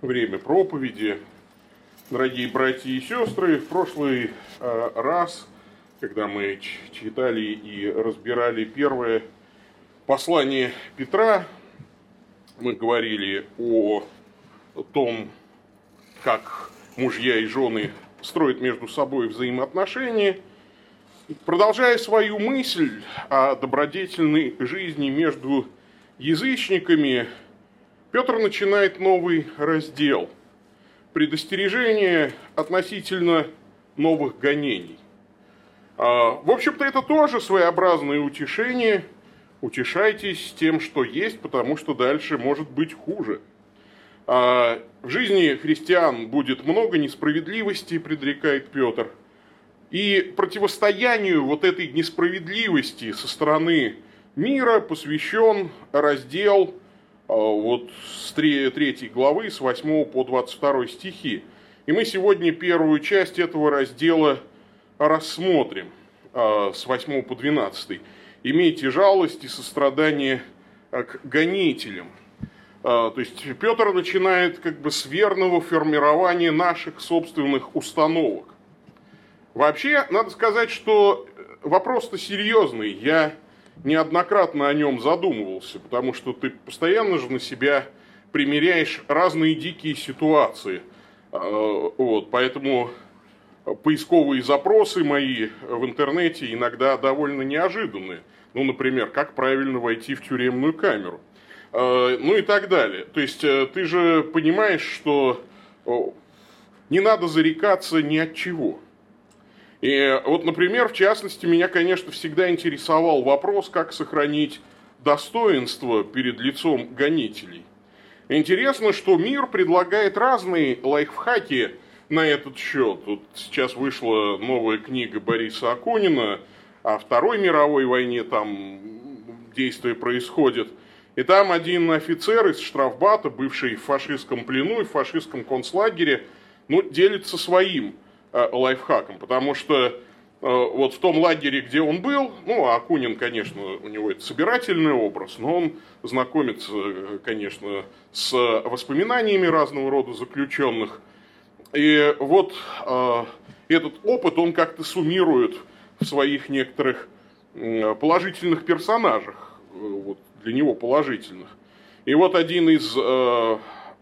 время проповеди. Дорогие братья и сестры, в прошлый э, раз, когда мы читали и разбирали первое послание Петра, мы говорили о том, как мужья и жены строят между собой взаимоотношения. Продолжая свою мысль о добродетельной жизни между язычниками, Петр начинает новый раздел. Предостережение относительно новых гонений. А, в общем-то, это тоже своеобразное утешение. Утешайтесь тем, что есть, потому что дальше может быть хуже. А, в жизни христиан будет много несправедливости, предрекает Петр. И противостоянию вот этой несправедливости со стороны мира посвящен раздел – вот с 3 главы, с 8 по 22 стихи. И мы сегодня первую часть этого раздела рассмотрим а, с 8 по 12. «Имейте жалость и сострадание а, к гонителям». То есть Петр начинает как бы с верного формирования наших собственных установок. Вообще, надо сказать, что вопрос-то серьезный. Я неоднократно о нем задумывался, потому что ты постоянно же на себя примеряешь разные дикие ситуации. А, вот, поэтому поисковые запросы мои в интернете иногда довольно неожиданные. Ну, например, как правильно войти в тюремную камеру. А, ну и так далее. То есть э, ты же понимаешь, что не надо зарекаться ни от чего. И вот, например, в частности, меня, конечно, всегда интересовал вопрос, как сохранить достоинство перед лицом гонителей. Интересно, что мир предлагает разные лайфхаки на этот счет. Вот сейчас вышла новая книга Бориса Акунина о Второй мировой войне, там действия происходят. И там один офицер из штрафбата, бывший в фашистском плену и в фашистском концлагере, ну, делится своим – Э, лайфхаком, потому что э, вот в том лагере, где он был, ну, Акунин, конечно, у него это собирательный образ, но он знакомится, э, конечно, с воспоминаниями разного рода заключенных. И вот этот опыт он как-то суммирует в своих некоторых положительных персонажах, вот для него положительных. И вот один из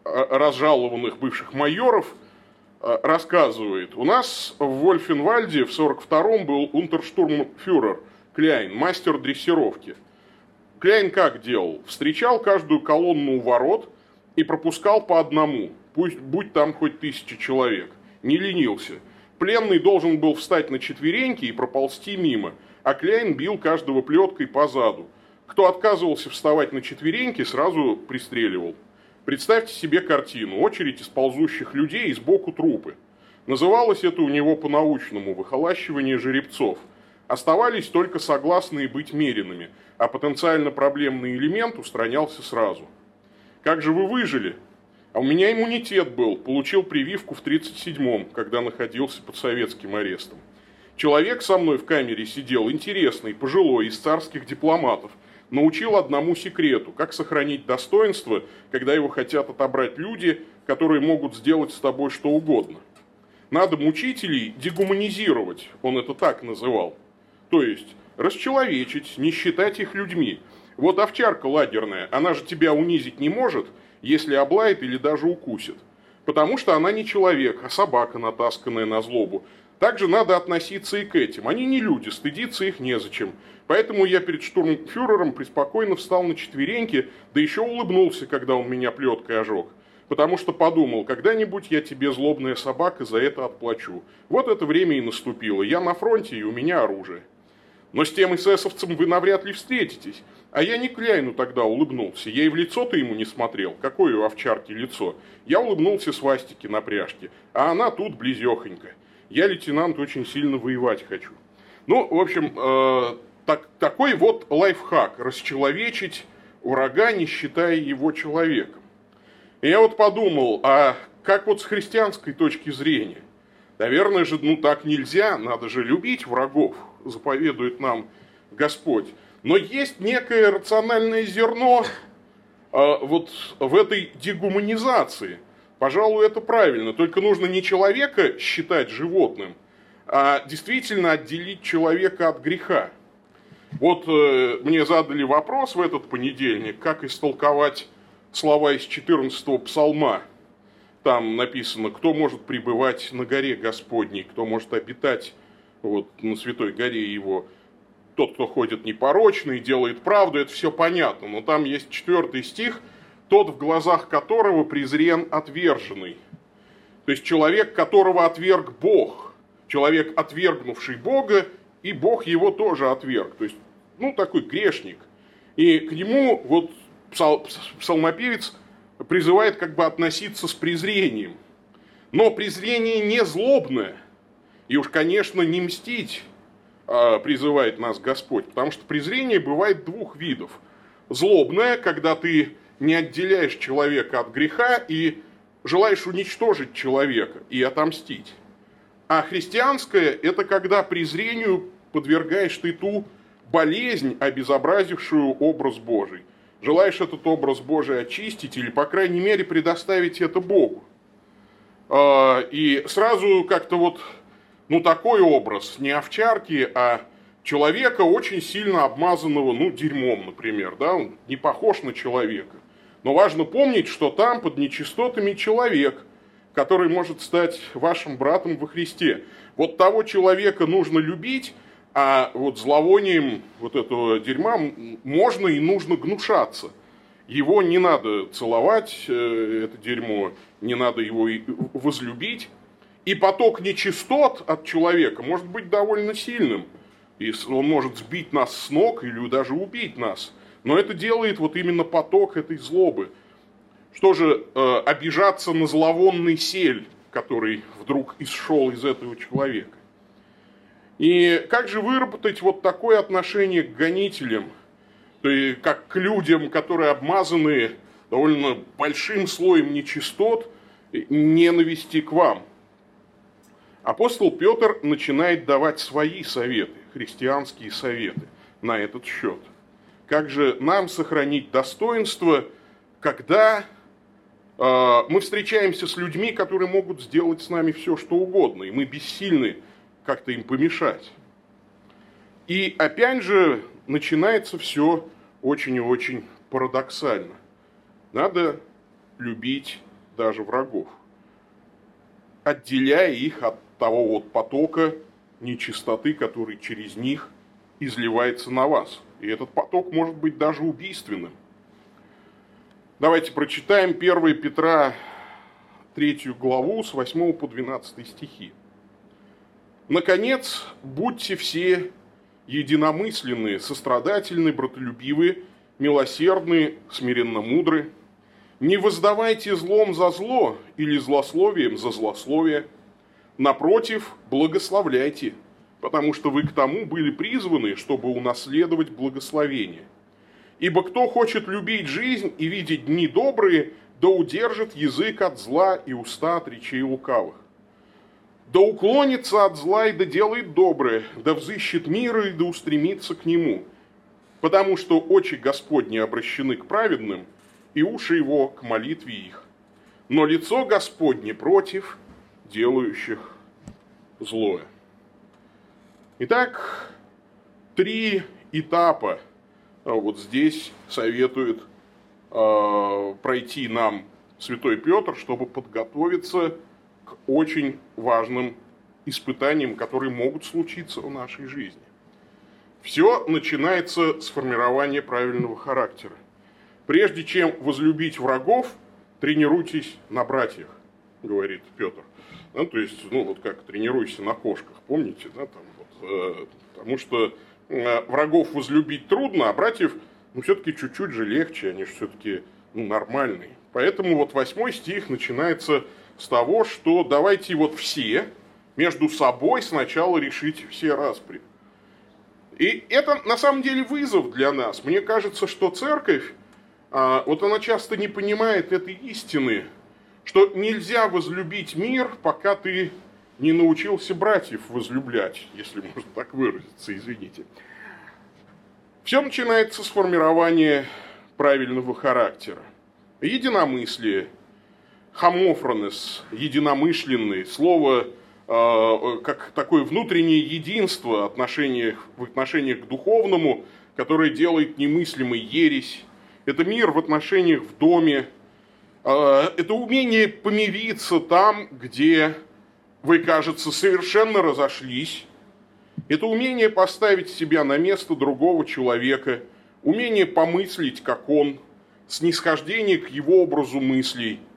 разжалованных бывших майоров – Э, рассказывает, у нас в Вольфенвальде в 42-м был унтерштурмфюрер Кляйн, мастер дрессировки. Кляйн как делал? Встречал каждую колонну у ворот и пропускал по одному, пусть будь там хоть тысяча человек. Не ленился. Пленный должен был встать на четвереньки и проползти мимо, а Кляйн бил каждого плеткой по заду. Кто отказывался вставать на четвереньки, сразу пристреливал. Представьте себе картину. Очередь из ползущих людей и сбоку трупы. Называлось это у него по-научному «выхолащивание жеребцов». Оставались только согласные быть меренными, а потенциально проблемный элемент устранялся сразу. Как же вы выжили? А у меня иммунитет был, получил прививку в 37-м, когда находился под советским арестом. Человек со мной в камере сидел, интересный, пожилой, из царских дипломатов – научил одному секрету, как сохранить достоинство, когда его хотят отобрать люди, которые могут сделать с тобой что угодно. Надо мучителей дегуманизировать, он это так называл. То есть, расчеловечить, не считать их людьми. Вот овчарка лагерная, она же тебя унизить не может, если облает или даже укусит. Потому что она не человек, а собака, натасканная на злобу. Также надо относиться и к этим. Они не люди, стыдиться их незачем. Поэтому я перед штурмфюрером преспокойно встал на четвереньки, да еще улыбнулся, когда он меня плеткой ожег. Потому что подумал, когда-нибудь я тебе, злобная собака, за это отплачу. Вот это время и наступило. Я на фронте, и у меня оружие. Но с тем эсэсовцем вы навряд ли встретитесь. А я не Кляйну тогда улыбнулся. Я и в лицо-то ему не смотрел. Какое у овчарки лицо. Я улыбнулся свастике на пряжке. А она тут близехонько. Я, лейтенант, очень сильно воевать хочу. Ну, в общем, э, так, такой вот лайфхак – расчеловечить врага, не считая его человеком. И я вот подумал, а как вот с христианской точки зрения? Наверное же, ну так нельзя, надо же любить врагов, заповедует нам Господь. Но есть некое рациональное зерно э, вот в этой дегуманизации. Пожалуй, это правильно. Только нужно не человека считать животным, а действительно отделить человека от греха. Вот э, мне задали вопрос в этот понедельник, как истолковать слова из 14-го псалма. Там написано, кто может пребывать на горе Господней, кто может обитать вот, на святой горе его. Тот, кто ходит непорочно и делает правду, это все понятно. Но там есть четвертый стих, тот, в глазах которого презрен отверженный. То есть человек, которого отверг Бог. Человек, отвергнувший Бога, и Бог его тоже отверг. То есть ну, такой грешник. И к нему вот псал, псалмопевец призывает как бы относиться с презрением. Но презрение не злобное. И уж, конечно, не мстить а, призывает нас Господь. Потому что презрение бывает двух видов. Злобное, когда ты не отделяешь человека от греха и желаешь уничтожить человека и отомстить. А христианское – это когда презрению подвергаешь ты ту болезнь, обезобразившую образ Божий. Желаешь этот образ Божий очистить или, по крайней мере, предоставить это Богу. А, и сразу как-то вот, ну, такой образ, не овчарки, а человека, очень сильно обмазанного, ну, дерьмом, например, да, он не похож на человека. Но важно помнить, что там под нечистотами человек, который может стать вашим братом во Христе. Вот того человека нужно любить, а вот зловонием вот этого дерьма можно и нужно гнушаться. Его не надо целовать, э, это дерьмо, не надо его возлюбить. И поток нечистот от человека может быть довольно сильным. И он может сбить нас с ног или даже убить нас. Но это делает вот именно поток этой злобы. Что же, э, обижаться на зловонный сель, который вдруг исшел из этого человека? И как же выработать вот такое отношение к гонителям, то есть как к людям, которые обмазаны довольно большим слоем нечистот, ненависти к вам? Апостол Петр начинает давать свои советы, христианские советы на этот счет. Как же нам сохранить достоинство, когда э, мы встречаемся с людьми, которые могут сделать с нами все, что угодно, и мы бессильны как-то им помешать. И опять же начинается все очень и очень парадоксально. Надо любить даже врагов, отделяя их от того вот потока нечистоты, который через них изливается на вас. И этот поток может быть даже убийственным. Давайте прочитаем 1 Петра 3 главу с 8 по 12 стихи. Наконец, будьте все единомысленные, сострадательны, братолюбивы, милосердны, смиренно мудры. Не воздавайте злом за зло или злословием за злословие. Напротив, благословляйте, потому что вы к тому были призваны, чтобы унаследовать благословение. Ибо кто хочет любить жизнь и видеть дни добрые, да удержит язык от зла и уста от речей лукавых да уклонится от зла и да делает доброе, да взыщет мира и да устремится к нему. Потому что очи Господни обращены к праведным, и уши его к молитве их. Но лицо Господне против делающих злое. Итак, три этапа а, вот здесь советует э, пройти нам святой Петр, чтобы подготовиться к очень важным испытаниям, которые могут случиться в нашей жизни. Все начинается с формирования правильного характера. Прежде чем возлюбить врагов, тренируйтесь на братьях, говорит Петр. Да, то есть, ну вот как тренируйся на кошках, помните, да, там вот, э, потому что э, врагов возлюбить трудно, а братьев, ну все-таки чуть-чуть же легче, они же все-таки ну, нормальные. Поэтому вот восьмой стих начинается с того, что давайте вот все между собой сначала решить все распри. И это на самом деле вызов для нас. Мне кажется, что церковь, а, вот она часто не понимает этой истины, что нельзя возлюбить мир, пока ты не научился братьев возлюблять, если можно так выразиться, извините. Все начинается с формирования правильного характера. Единомыслие, хомофронес, единомышленный, слово э, как такое внутреннее единство отношениях, в отношениях к духовному, которое делает немыслимой ересь. Это мир в отношениях в доме. Э, это умение помириться там, где вы, кажется, совершенно разошлись. Это умение поставить себя на место другого человека, умение помыслить, как он, снисхождение к его образу мыслей –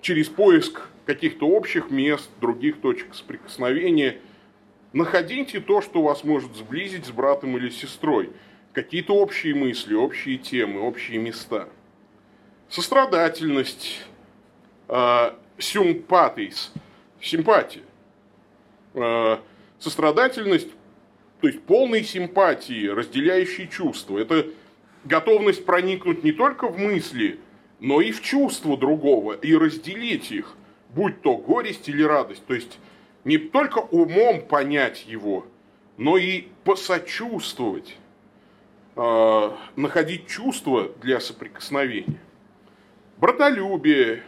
через поиск каких-то общих мест, других точек соприкосновения, находите то, что вас может сблизить с братом или сестрой. Какие-то общие мысли, общие темы, общие места. Сострадательность, э, симпатийс, симпатия. Э, сострадательность, то есть полной симпатии, разделяющей чувства. Это готовность проникнуть не только в мысли, но и в чувство другого, и разделить их, будь то горесть или радость. То есть не только умом понять его, но и посочувствовать, э, находить чувство для соприкосновения. Братолюбие,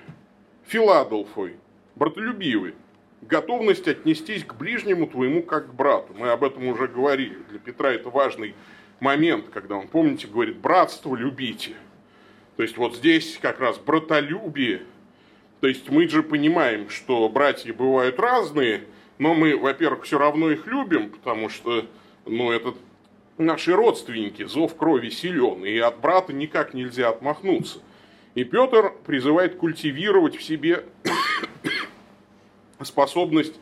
Филадельфой, братолюбивый, готовность отнестись к ближнему твоему как к брату. Мы об этом уже говорили. Для Петра это важный момент, когда он, помните, говорит, братство любите – то есть вот здесь как раз братолюбие. То есть мы же понимаем, что братья бывают разные, но мы, во-первых, все равно их любим, потому что, ну, это наши родственники, зов крови силен, и от брата никак нельзя отмахнуться. И Петр призывает культивировать в себе способность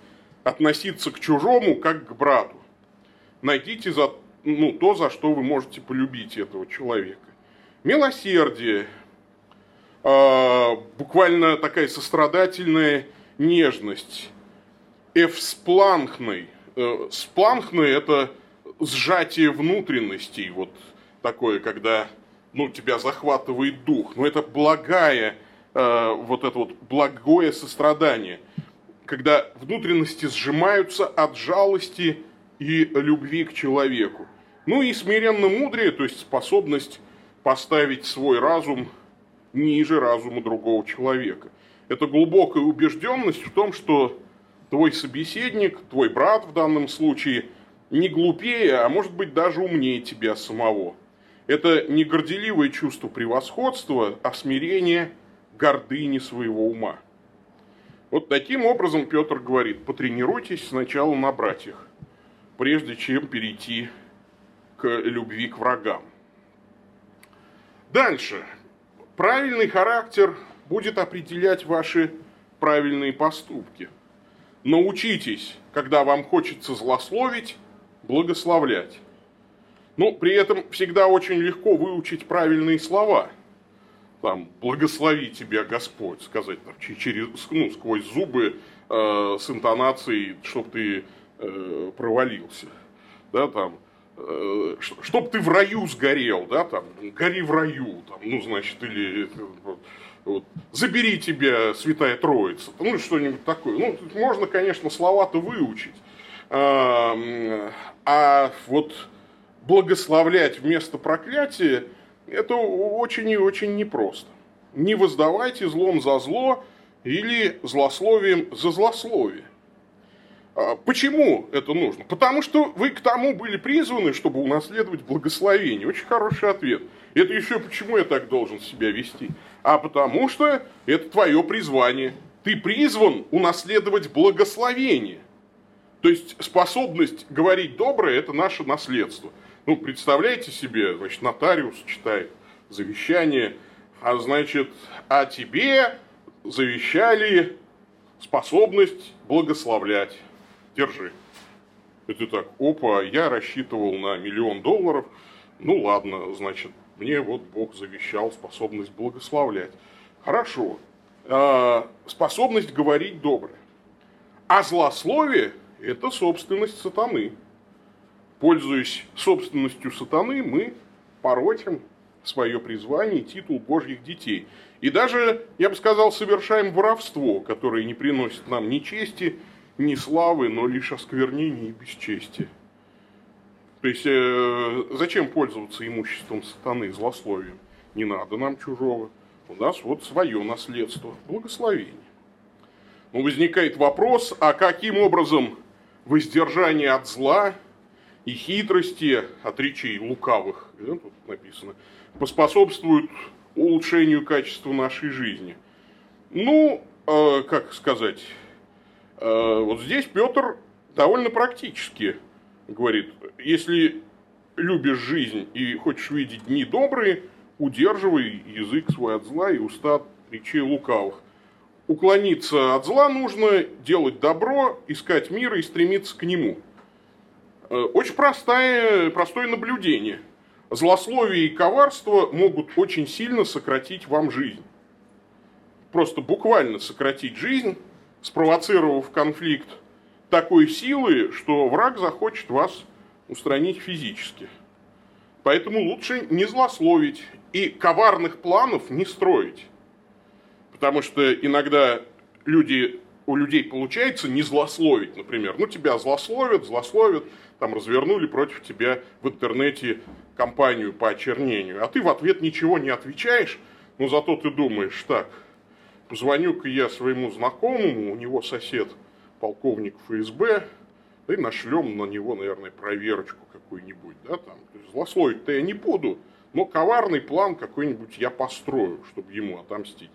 относиться к чужому как к брату. Найдите за, ну, то, за что вы можете полюбить этого человека. Милосердие, а, буквально такая сострадательная нежность. Эвспланхной. Э, спланхной – это сжатие внутренностей, вот такое, когда ну, тебя захватывает дух. Но это благая, э, вот это вот благое сострадание, когда внутренности сжимаются от жалости и любви к человеку. Ну и смиренно мудрее, то есть способность поставить свой разум ниже разума другого человека. Это глубокая убежденность в том, что твой собеседник, твой брат в данном случае, не глупее, а может быть даже умнее тебя самого. Это не горделивое чувство превосходства, а смирение гордыни своего ума. Вот таким образом Петр говорит, потренируйтесь сначала на братьях, прежде чем перейти к любви к врагам. Дальше. Правильный характер будет определять ваши правильные поступки. Научитесь, когда вам хочется злословить, благословлять. Но при этом всегда очень легко выучить правильные слова. Там, благослови тебя Господь, сказать там, через, ну, сквозь зубы э, с интонацией, чтобы ты э, провалился. Да, там, Э, чтоб ты в раю сгорел, да, там, гори в раю, там, ну, значит, или вот, забери тебя Святая Троица, ну, что-нибудь такое. Ну, можно, конечно, слова-то выучить, а, а вот благословлять вместо проклятия, это очень и очень непросто. Не воздавайте злом за зло или злословием за злословие. А, почему это нужно? Потому что вы к тому были призваны, чтобы унаследовать благословение. Очень хороший ответ. Это еще почему я так должен себя вести? А потому что это твое призвание. Ты призван унаследовать благословение. То есть способность говорить доброе – это наше наследство. Ну, представляете себе, значит, нотариус читает завещание, а значит, а тебе завещали способность благословлять держи. Ты так, опа, я рассчитывал на миллион долларов, ну ладно, значит, мне вот Бог завещал способность благословлять. Хорошо, а, способность говорить доброе. А злословие – это собственность сатаны. Пользуясь собственностью сатаны, мы поротим свое призвание титул Божьих детей. И даже, я бы сказал, совершаем воровство, которое не приносит нам ни чести, не славы, но лишь осквернение и бесчестие. То есть, э, зачем пользоваться имуществом сатаны, злословием? Не надо нам чужого. у нас вот свое наследство, благословение. Но возникает вопрос, а каким образом воздержание от зла и хитрости, от речей лукавых, да, тут написано, поспособствуют улучшению качества нашей жизни? Ну, э, как сказать, э, вот здесь Петр довольно практически говорит, если любишь жизнь и хочешь видеть дни добрые, удерживай язык свой от зла и уста от речей лукавых. Уклониться от зла нужно, делать добро, искать мир и стремиться к нему. Э, очень простое, простое наблюдение. Злословие и коварство могут очень сильно сократить вам жизнь. Просто буквально сократить жизнь, спровоцировав конфликт такой силы, что враг захочет вас устранить физически. Поэтому лучше не злословить и коварных планов не строить. Потому что иногда люди, у людей получается не злословить, например. Ну, тебя злословят, злословят, там развернули против тебя в интернете кампанию по очернению. А ты в ответ ничего не отвечаешь, но зато ты думаешь, так, позвоню-ка я своему знакомому, у него сосед полковник ФСБ, да и нашлем на него, наверное, проверочку какую-нибудь, да, там. Злословить-то я не буду, но коварный план какой-нибудь я построю, чтобы ему отомстить.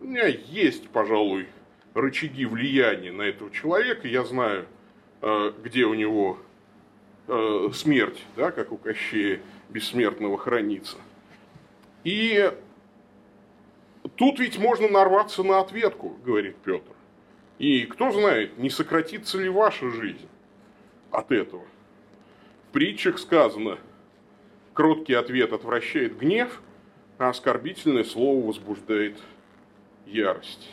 У меня есть, пожалуй, рычаги влияния на этого человека. Я знаю, э, где у него э, смерть, да, как у Кощея Бессмертного хранится. И тут ведь можно нарваться на ответку, говорит Петр. И кто знает, не сократится ли ваша жизнь от этого. В притчах сказано – Кроткий ответ отвращает гнев, а оскорбительное слово возбуждает ярость.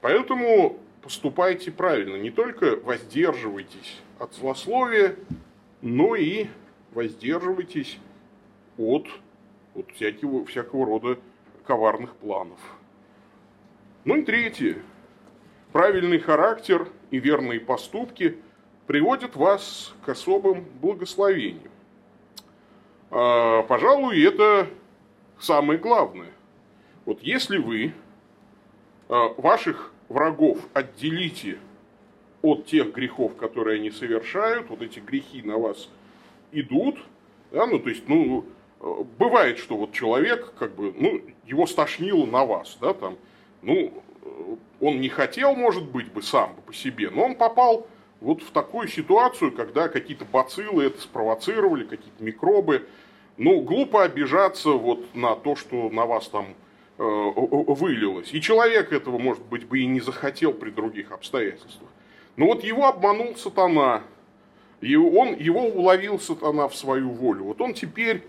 Поэтому поступайте правильно. Не только воздерживайтесь от злословия, но и воздерживайтесь от, от всякого, всякого рода коварных планов. Ну и третье. Правильный характер и верные поступки приводят вас к особым благословениям. А, пожалуй, это самое главное. Вот если вы а, ваших врагов отделите от тех грехов, которые они совершают, вот эти грехи на вас идут, да, ну, то есть, ну, бывает, что вот человек, как бы, ну, его стошнило на вас, да, там, ну, он не хотел, может быть, бы сам по себе, но он попал вот в такую ситуацию, когда какие-то бациллы это спровоцировали, какие-то микробы. Ну, глупо обижаться вот на то, что на вас там э, вылилось. И человек этого, может быть, бы и не захотел при других обстоятельствах. Но вот его обманул сатана, и он, его уловил сатана в свою волю. Вот он теперь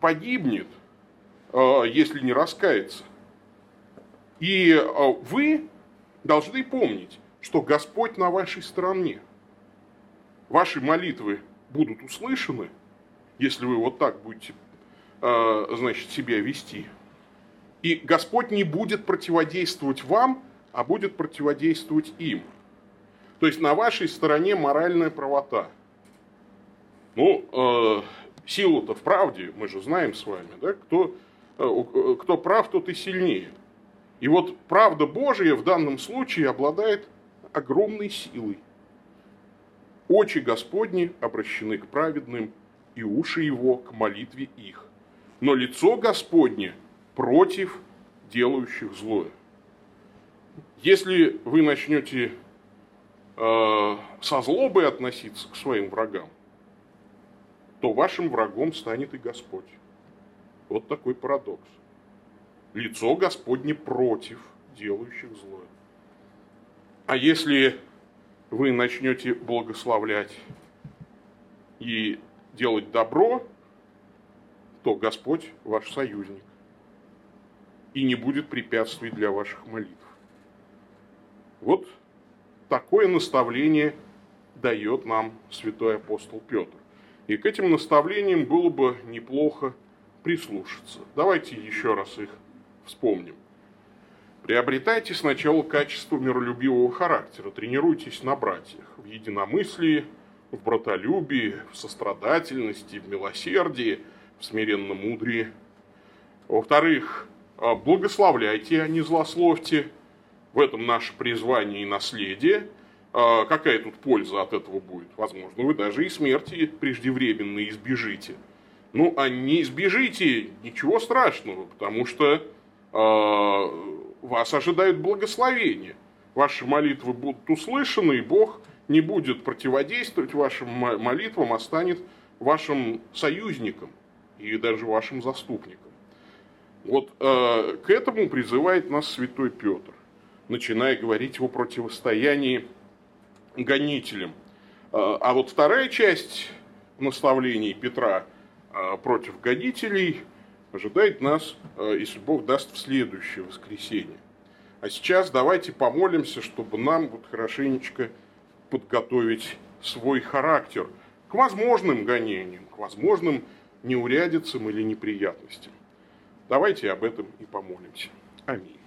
погибнет, э, если не раскается. И э, вы должны помнить, что Господь на вашей стороне. Ваши молитвы будут услышаны, если вы вот так будете, э, значит, себя вести. И Господь не будет противодействовать вам, а будет противодействовать им. То есть на вашей стороне моральная правота. Ну, э, силу-то в правде, мы же знаем с вами, да, кто, э, кто прав, тот и сильнее. И вот правда Божия в данном случае обладает огромной силой. Очи Господни обращены к праведным, и уши его к молитве их. Но лицо Господне против делающих злое. Если вы начнете э, со злобой относиться к своим врагам, то вашим врагом станет и Господь. Вот такой парадокс. Лицо Господне против делающих злое. А если вы начнете благословлять и делать добро, то Господь ваш союзник и не будет препятствий для ваших молитв. Вот такое наставление дает нам святой апостол Петр. И к этим наставлениям было бы неплохо прислушаться. Давайте еще раз их вспомним. Приобретайте сначала качество миролюбивого характера, тренируйтесь на братьях, в единомыслии, в братолюбии, в сострадательности, в милосердии, в смиренном мудрии. Во-вторых, а, благословляйте, а не злословьте. В этом наше призвание и наследие. А, какая тут польза от этого будет? Возможно, вы даже и смерти преждевременно избежите. Ну, а не избежите, ничего страшного, потому что э, вас ожидают благословения. Ваши молитвы будут услышаны, и Бог не будет противодействовать вашим молитвам, а станет вашим союзником и даже вашим заступником. Вот э, к этому призывает нас святой Петр, начиная говорить о противостоянии гонителям. Э, а вот вторая часть наставлений Петра – а, против гонителей ожидает нас, а, если Бог даст, в следующее воскресенье. А сейчас давайте помолимся, чтобы нам вот хорошенечко подготовить свой характер к возможным гонениям, к возможным неурядицам или неприятностям. Давайте об этом и помолимся. Аминь.